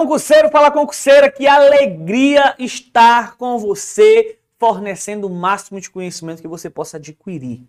concurseiro, fala concurseira, que alegria estar com você, fornecendo o máximo de conhecimento que você possa adquirir.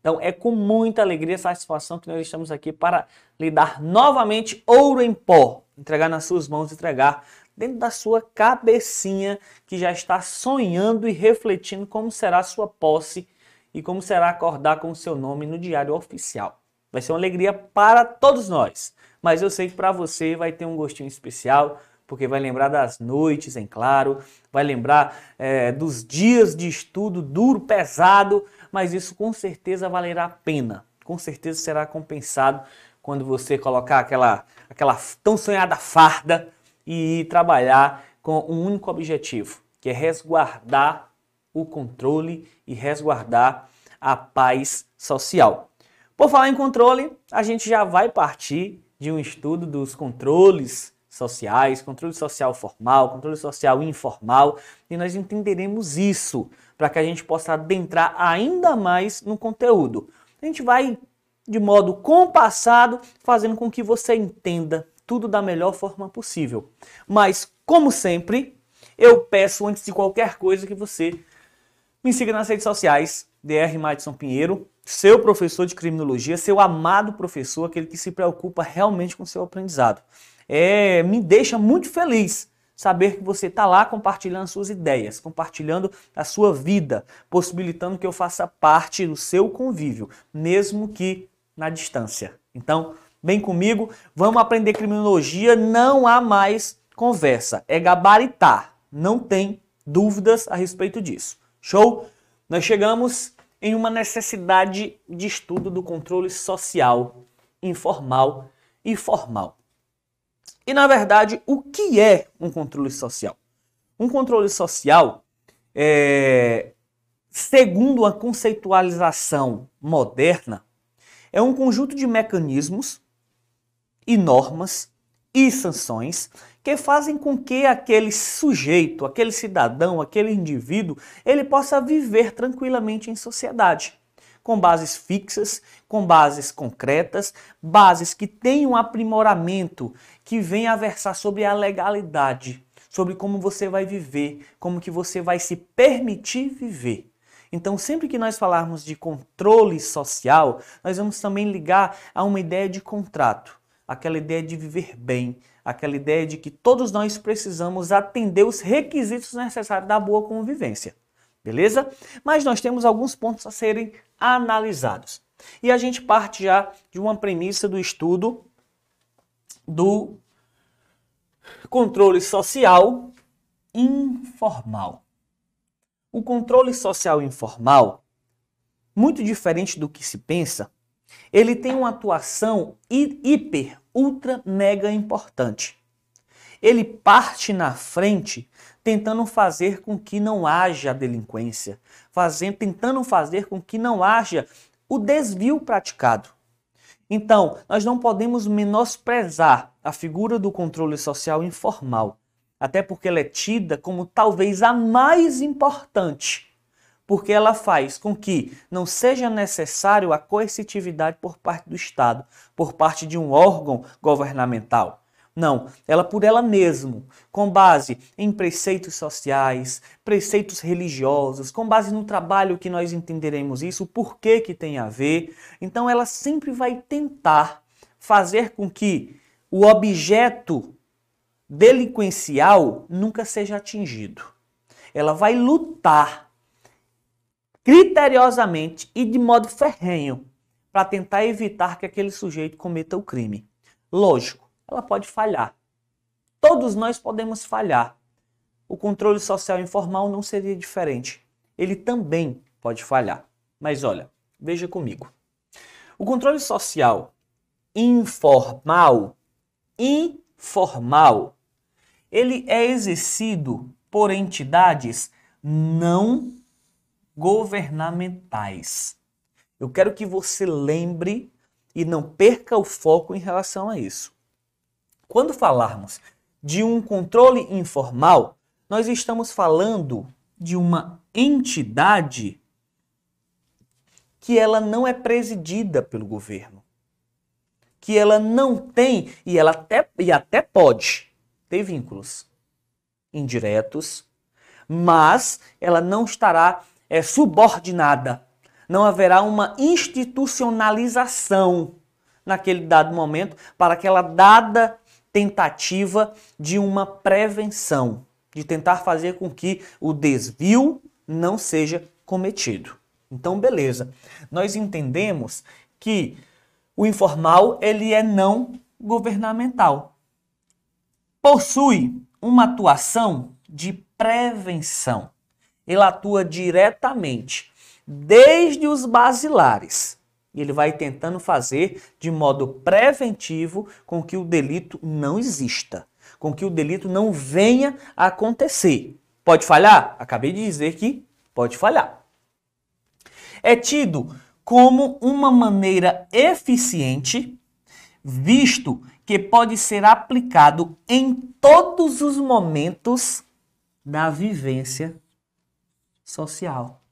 Então é com muita alegria e satisfação que nós estamos aqui para lhe dar novamente ouro em pó, entregar nas suas mãos, entregar dentro da sua cabecinha que já está sonhando e refletindo como será a sua posse e como será acordar com o seu nome no diário oficial. Vai ser uma alegria para todos nós, mas eu sei que para você vai ter um gostinho especial, porque vai lembrar das noites em claro, vai lembrar é, dos dias de estudo duro, pesado, mas isso com certeza valerá a pena. Com certeza será compensado quando você colocar aquela, aquela tão sonhada farda e trabalhar com um único objetivo, que é resguardar o controle e resguardar a paz social. Por falar em controle, a gente já vai partir de um estudo dos controles sociais, controle social formal, controle social informal, e nós entenderemos isso para que a gente possa adentrar ainda mais no conteúdo. A gente vai de modo compassado, fazendo com que você entenda tudo da melhor forma possível. Mas, como sempre, eu peço antes de qualquer coisa que você me siga nas redes sociais, Dr. Madison Pinheiro, seu professor de criminologia, seu amado professor, aquele que se preocupa realmente com seu aprendizado é, me deixa muito feliz saber que você está lá compartilhando suas ideias, compartilhando a sua vida, possibilitando que eu faça parte do seu convívio, mesmo que na distância. Então, vem comigo, vamos aprender criminologia, não há mais conversa, é gabaritar, não tem dúvidas a respeito disso. Show? Nós chegamos em uma necessidade de estudo do controle social, informal e formal. E na verdade, o que é um controle social? Um controle social, é, segundo a conceitualização moderna, é um conjunto de mecanismos e normas e sanções que fazem com que aquele sujeito, aquele cidadão, aquele indivíduo, ele possa viver tranquilamente em sociedade com bases fixas, com bases concretas, bases que tenham um aprimoramento, que venham a versar sobre a legalidade, sobre como você vai viver, como que você vai se permitir viver. Então, sempre que nós falarmos de controle social, nós vamos também ligar a uma ideia de contrato, aquela ideia de viver bem, aquela ideia de que todos nós precisamos atender os requisitos necessários da boa convivência. Beleza? Mas nós temos alguns pontos a serem analisados. E a gente parte já de uma premissa do estudo do controle social informal. O controle social informal, muito diferente do que se pensa, ele tem uma atuação hiper, ultra, mega importante. Ele parte na frente tentando fazer com que não haja delinquência, fazendo, tentando fazer com que não haja o desvio praticado. Então, nós não podemos menosprezar a figura do controle social informal, até porque ela é tida como talvez a mais importante, porque ela faz com que não seja necessário a coercitividade por parte do Estado, por parte de um órgão governamental. Não, ela por ela mesma, com base em preceitos sociais, preceitos religiosos, com base no trabalho que nós entenderemos isso, o porquê que tem a ver. Então ela sempre vai tentar fazer com que o objeto delinquencial nunca seja atingido. Ela vai lutar criteriosamente e de modo ferrenho para tentar evitar que aquele sujeito cometa o crime. Lógico, ela pode falhar. Todos nós podemos falhar. O controle social informal não seria diferente. Ele também pode falhar. Mas olha, veja comigo. O controle social informal, informal, ele é exercido por entidades não governamentais. Eu quero que você lembre e não perca o foco em relação a isso. Quando falarmos de um controle informal, nós estamos falando de uma entidade que ela não é presidida pelo governo, que ela não tem e ela até e até pode ter vínculos indiretos, mas ela não estará é, subordinada. Não haverá uma institucionalização naquele dado momento para aquela dada tentativa de uma prevenção, de tentar fazer com que o desvio não seja cometido. Então, beleza. Nós entendemos que o informal ele é não governamental. Possui uma atuação de prevenção. Ele atua diretamente desde os basilares. Ele vai tentando fazer de modo preventivo com que o delito não exista, com que o delito não venha a acontecer. Pode falhar? Acabei de dizer que pode falhar. É tido como uma maneira eficiente, visto que pode ser aplicado em todos os momentos da vivência social.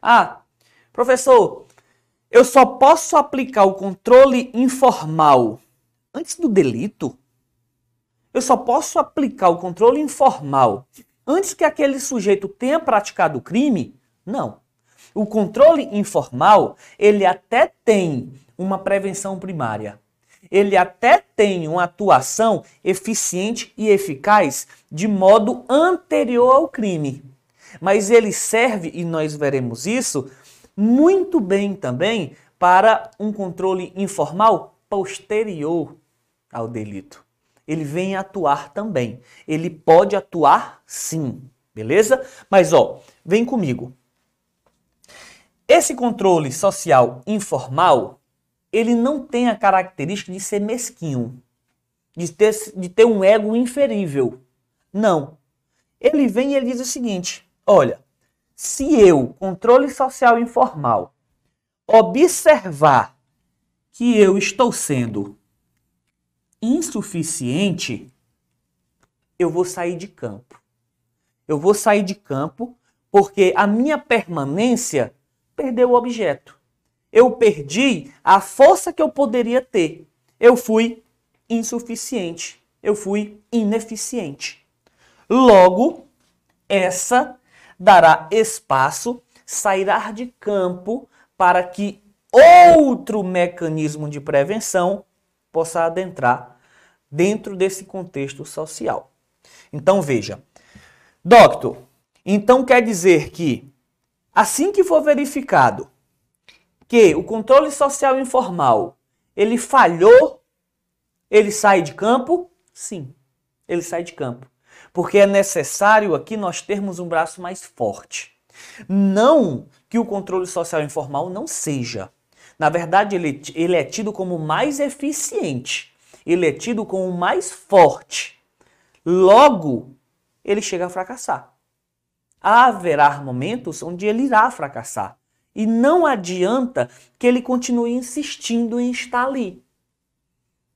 Ah, professor, eu só posso aplicar o controle informal antes do delito? Eu só posso aplicar o controle informal antes que aquele sujeito tenha praticado o crime? Não. O controle informal, ele até tem uma prevenção primária. Ele até tem uma atuação eficiente e eficaz de modo anterior ao crime. Mas ele serve, e nós veremos isso, muito bem também para um controle informal posterior ao delito. Ele vem atuar também. Ele pode atuar sim, beleza? Mas ó, vem comigo. Esse controle social informal, ele não tem a característica de ser mesquinho, de ter, de ter um ego inferível. Não. Ele vem e ele diz o seguinte: olha, se eu, controle social informal, observar que eu estou sendo insuficiente, eu vou sair de campo. Eu vou sair de campo porque a minha permanência perdeu o objeto. Eu perdi a força que eu poderia ter. Eu fui insuficiente. Eu fui ineficiente. Logo, essa dará espaço, sairá de campo para que outro mecanismo de prevenção possa adentrar dentro desse contexto social. Então veja, doctor, então quer dizer que Assim que for verificado que o controle social informal ele falhou, ele sai de campo? Sim, ele sai de campo. Porque é necessário aqui nós termos um braço mais forte. Não que o controle social informal não seja. Na verdade, ele, ele é tido como mais eficiente. Ele é tido como mais forte. Logo, ele chega a fracassar haverá momentos onde ele irá fracassar. E não adianta que ele continue insistindo em estar ali.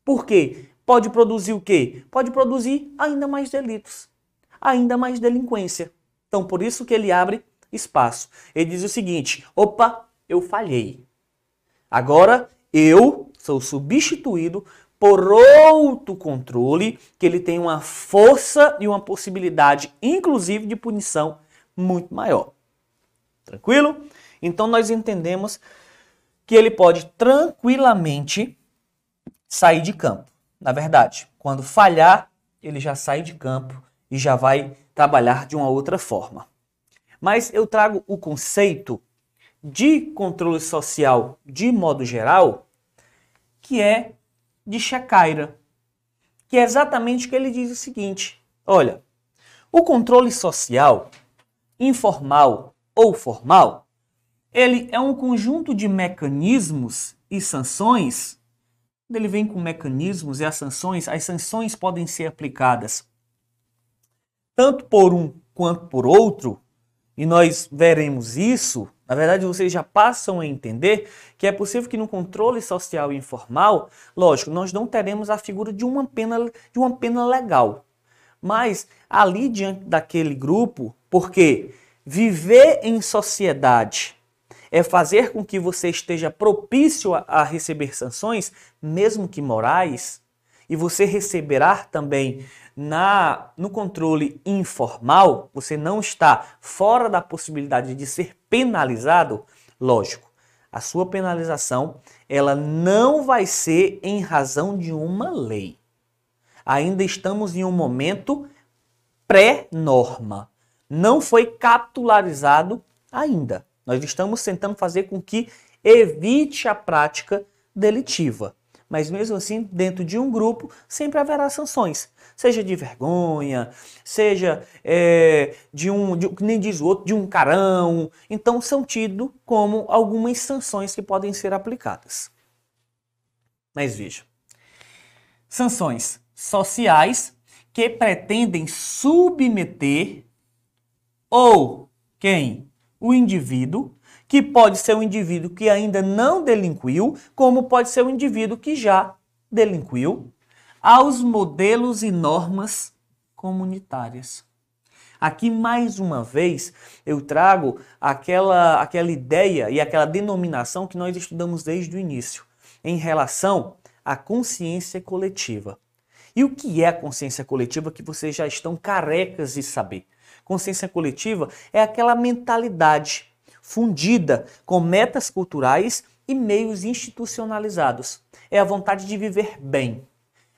Por quê? Pode produzir o quê? Pode produzir ainda mais delitos, ainda mais delinquência. Então, por isso que ele abre espaço. Ele diz o seguinte: opa, eu falhei. Agora eu sou substituído por outro controle que ele tem uma força e uma possibilidade, inclusive, de punição muito maior. Tranquilo? Então nós entendemos que ele pode tranquilamente sair de campo. Na verdade, quando falhar, ele já sai de campo e já vai trabalhar de uma outra forma. Mas eu trago o conceito de controle social de modo geral, que é de Checaira, que é exatamente o que ele diz o seguinte: olha, o controle social informal ou formal, ele é um conjunto de mecanismos e sanções. Quando ele vem com mecanismos e as sanções, as sanções podem ser aplicadas tanto por um quanto por outro, e nós veremos isso. Na verdade, vocês já passam a entender que é possível que no controle social informal, lógico, nós não teremos a figura de uma pena, de uma pena legal. Mas ali diante daquele grupo, porque viver em sociedade é fazer com que você esteja propício a, receber sanções, mesmo que morais, e você receberá também na no controle informal, você não está fora da possibilidade de ser penalizado, lógico. A sua penalização, ela não vai ser em razão de uma lei. Ainda estamos em um momento pré-norma. Não foi capitularizado ainda. Nós estamos tentando fazer com que evite a prática delitiva. Mas mesmo assim, dentro de um grupo, sempre haverá sanções. Seja de vergonha, seja é, de um, de, nem diz o outro, de um carão. Então são tidos como algumas sanções que podem ser aplicadas. Mas veja, sanções sociais que pretendem submeter ou quem? O indivíduo que pode ser um indivíduo que ainda não delinquiu, como pode ser um indivíduo que já delinquiu, aos modelos e normas comunitárias. Aqui, mais uma vez, eu trago aquela, aquela ideia e aquela denominação que nós estudamos desde o início, em relação à consciência coletiva. E o que é a consciência coletiva que vocês já estão carecas de saber? Consciência coletiva é aquela mentalidade fundida com metas culturais e meios institucionalizados. É a vontade de viver bem,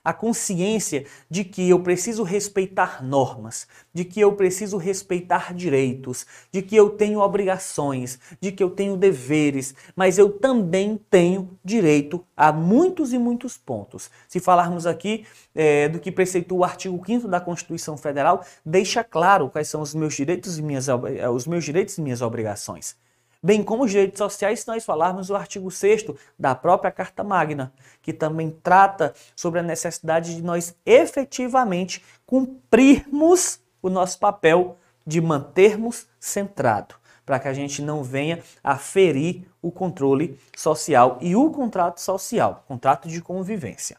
a consciência de que eu preciso respeitar normas, de que eu preciso respeitar direitos, de que eu tenho obrigações, de que eu tenho deveres, mas eu também tenho direito a muitos e muitos pontos. Se falarmos aqui é, do que preceitua o artigo 5 da Constituição Federal, deixa claro quais são os meus direitos e minhas, eh, os meus direitos e minhas obrigações bem como os direitos sociais, se nós falarmos o artigo 6 da própria Carta Magna, que também trata sobre a necessidade de nós efetivamente cumprirmos o nosso papel de mantermos centrado, para que a gente não venha a ferir o controle social e o contrato social, contrato de convivência.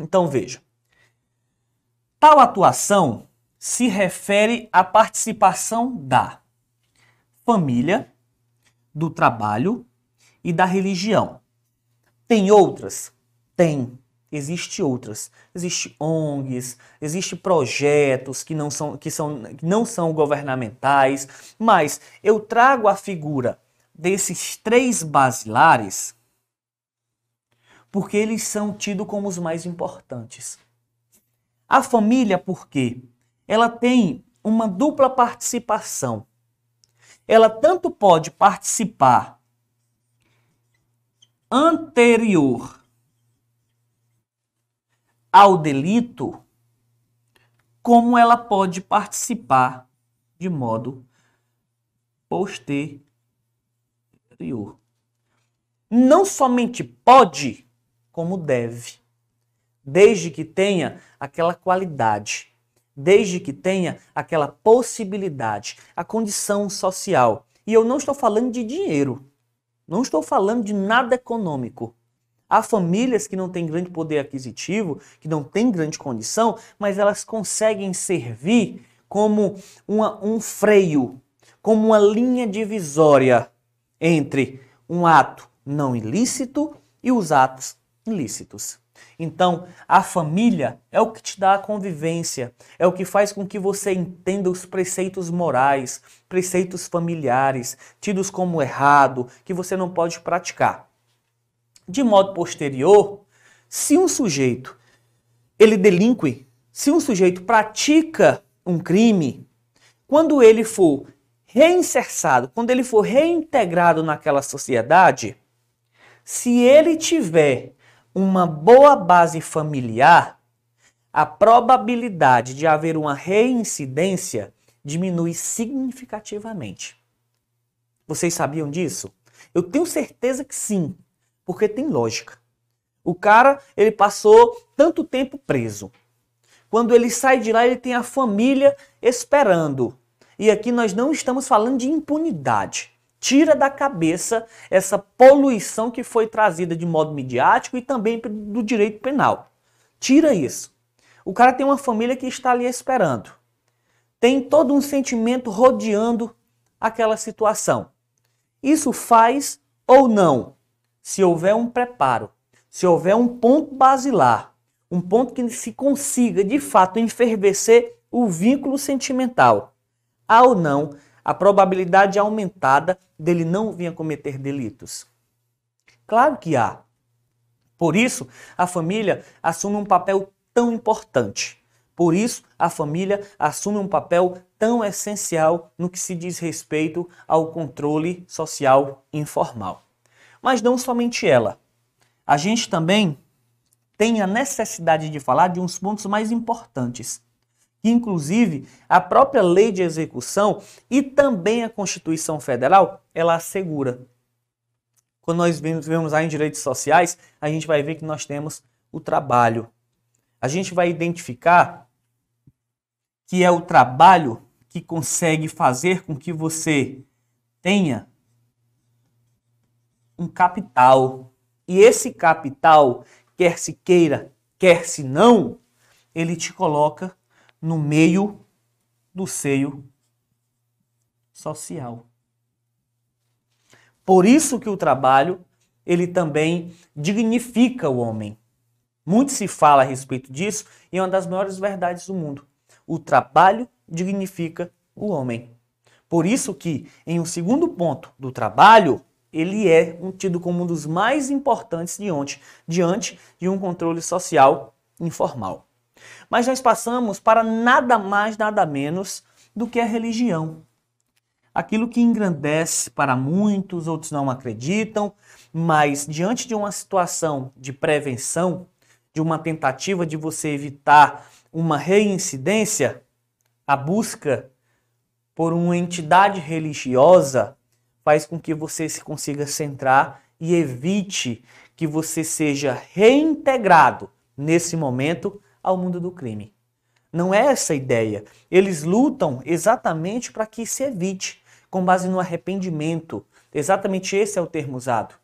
Então veja, tal atuação se refere à participação da família, do trabalho e da religião. Tem outras? Tem. Existem outras. Existem ONGs, existem projetos que não são, que são, que não são governamentais, mas eu trago a figura desses três basilares porque eles são tidos como os mais importantes. A família, por quê? Ela tem uma dupla participação ela tanto pode participar anterior ao delito, como ela pode participar de modo posterior. Não somente pode, como deve, desde que tenha aquela qualidade desde que tenha aquela possibilidade, a condição social. E eu não estou falando de dinheiro, não estou falando de nada econômico. Há famílias que não têm grande poder aquisitivo, que não têm grande condição, mas elas conseguem servir como uma, um freio, como uma linha divisória entre um ato não ilícito e os atos ilícitos. Então, a família é o que te dá a convivência, é o que faz com que você entenda os preceitos morais, preceitos familiares, tidos como errado, que você não pode praticar. De modo posterior, se um sujeito ele delinque, se um sujeito pratica um crime, quando ele for reinserçado, quando ele for reintegrado naquela sociedade, se ele tiver uma boa base familiar, a probabilidade de haver uma reincidência diminui significativamente. Vocês sabiam disso? Eu tenho certeza que sim, porque tem lógica. O cara, ele passou tanto tempo preso. Quando ele sai de lá, ele tem a família esperando. E aqui nós não estamos falando de impunidade tira da cabeça essa poluição que foi trazida de modo midiático e também do direito penal. Tira isso. O cara tem uma família que está ali esperando. Tem todo um sentimento rodeando aquela situação. Isso faz ou não, se houver um preparo, se houver um ponto basilar, um ponto que se consiga de fato enfervecer o vínculo sentimental. Há ou não a probabilidade aumentada dele não vir a cometer delitos? Claro que há. Por isso, a família assume um papel tão importante. Por isso, a família assume um papel tão essencial no que se diz respeito ao controle social informal. Mas não somente ela. A gente também tem a necessidade de falar de uns pontos mais importantes, inclusive a própria lei de execução e também a Constituição Federal, ela assegura. Quando nós vemos, lá em direitos sociais, a gente vai ver que nós temos o trabalho. A gente vai identificar que é o trabalho que consegue fazer com que você tenha um capital. E esse capital quer se queira, quer se não, ele te coloca no meio do seio social. Por isso que o trabalho, ele também dignifica o homem. Muito se fala a respeito disso e é uma das maiores verdades do mundo. O trabalho dignifica o homem. Por isso que, em um segundo ponto do trabalho, ele é tido como um dos mais importantes diante, diante de um controle social informal. Mas nós passamos para nada mais, nada menos do que a religião. Aquilo que engrandece para muitos, outros não acreditam, mas diante de uma situação de prevenção, de uma tentativa de você evitar uma reincidência, a busca por uma entidade religiosa faz com que você se consiga centrar e evite que você seja reintegrado nesse momento ao mundo do crime. Não é essa a ideia. Eles lutam exatamente para que se evite, com base no arrependimento. Exatamente esse é o termo usado.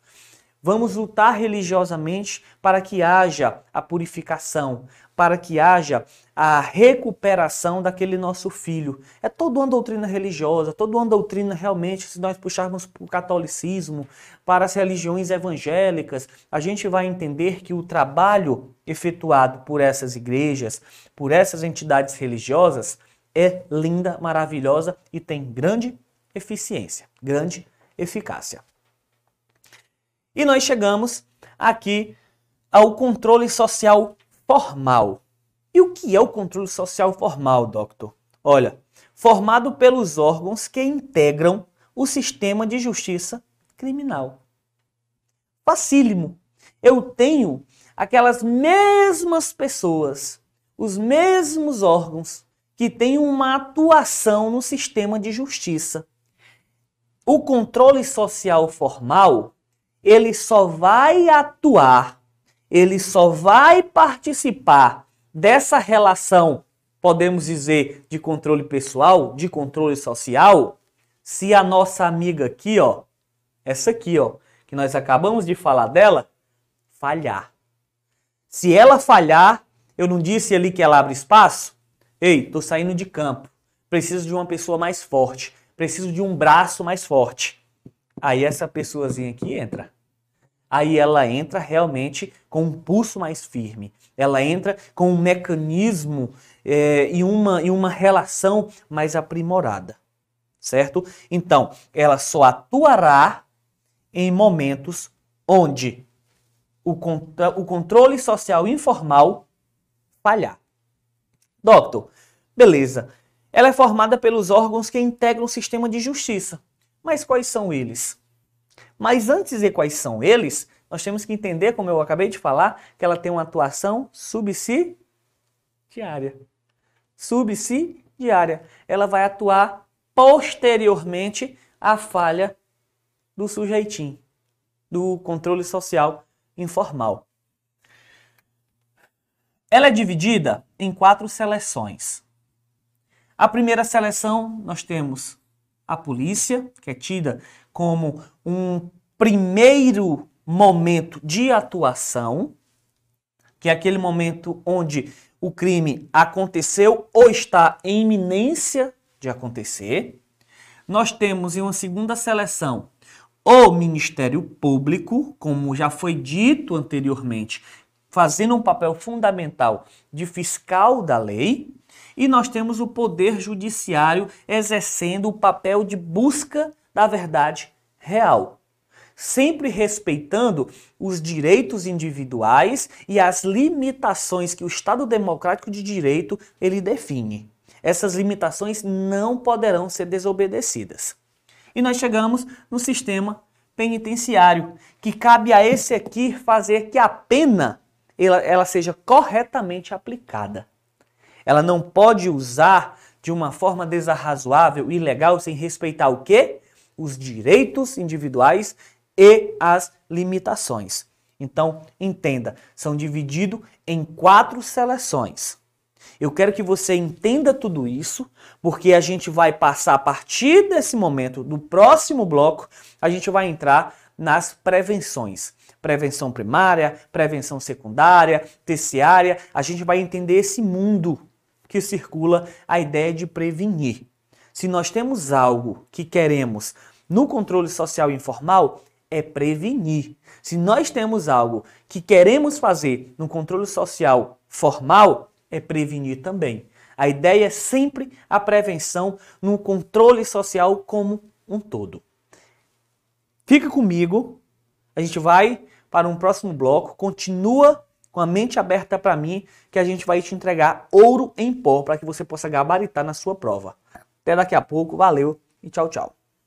Vamos lutar religiosamente para que haja a purificação, para que haja a recuperação daquele nosso filho. É toda uma doutrina religiosa, toda uma doutrina realmente, se nós puxarmos para o catolicismo, para as religiões evangélicas, a gente vai entender que o trabalho efetuado por essas igrejas, por essas entidades religiosas, é linda, maravilhosa e tem grande eficiência, grande eficácia. E nós chegamos aqui ao controle social formal. E o que é o controle social formal, doctor? Olha, formado pelos órgãos que integram o sistema de justiça criminal. Facílimo. Eu tenho aquelas mesmas pessoas, os mesmos órgãos que têm uma atuação no sistema de justiça. O controle social formal ele só vai atuar, ele só vai participar dessa relação, podemos dizer, de controle pessoal, de controle social, se a nossa amiga aqui, ó, essa aqui, ó, que nós acabamos de falar dela, falhar. Se ela falhar, eu não disse ali que ela abre espaço? Ei, tô saindo de campo. Preciso de uma pessoa mais forte. Preciso de um braço mais forte. Aí essa pessoazinha aqui entra. Aí ela entra realmente com um pulso mais firme. Ela entra com um mecanismo é, e, uma, e uma relação mais aprimorada. Certo? Então, ela só atuará em momentos onde o, o controle social informal falhar. Doctor, beleza. Ela é formada pelos órgãos que integram o sistema de justiça. Mas quais são eles? Mas antes de dizer quais são eles, nós temos que entender, como eu acabei de falar, que ela tem uma atuação subsidiária. Subsidiária. Ela vai atuar posteriormente à falha do sujeitinho, do controle social informal. Ela é dividida em quatro seleções. A primeira seleção nós temos a polícia, que é tida como um primeiro momento de atuação, que é aquele momento onde o crime aconteceu ou está em iminência de acontecer. Nós temos em uma segunda seleção o Ministério Público, como já foi dito anteriormente, fazendo um papel fundamental de fiscal da lei, e nós temos o poder judiciário exercendo o papel de busca da verdade real, sempre respeitando os direitos individuais e as limitações que o Estado democrático de direito ele define. Essas limitações não poderão ser desobedecidas. E nós chegamos no sistema penitenciário, que cabe a esse aqui fazer que a pena ela, ela seja corretamente aplicada. Ela não pode usar de uma forma desarrazoável, ilegal, sem respeitar o quê? Os direitos individuais e as limitações. Então, entenda, são divididos em quatro seleções. Eu quero que você entenda tudo isso, porque a gente vai passar a partir desse momento, no próximo bloco, a gente vai entrar nas prevenções. Prevenção primária, prevenção secundária, terciária. A gente vai entender esse mundo que circula a ideia de prevenir. Se nós temos algo que queremos no controle social informal, é prevenir. Se nós temos algo que queremos fazer no controle social formal, é prevenir também. A ideia é sempre a prevenção no controle social como um todo. Fica comigo, a gente vai para um próximo bloco, continua com a mente aberta para mim, que a gente vai te entregar ouro em pó para que você possa gabaritar na sua prova. Até daqui a pouco, valeu e tchau, tchau.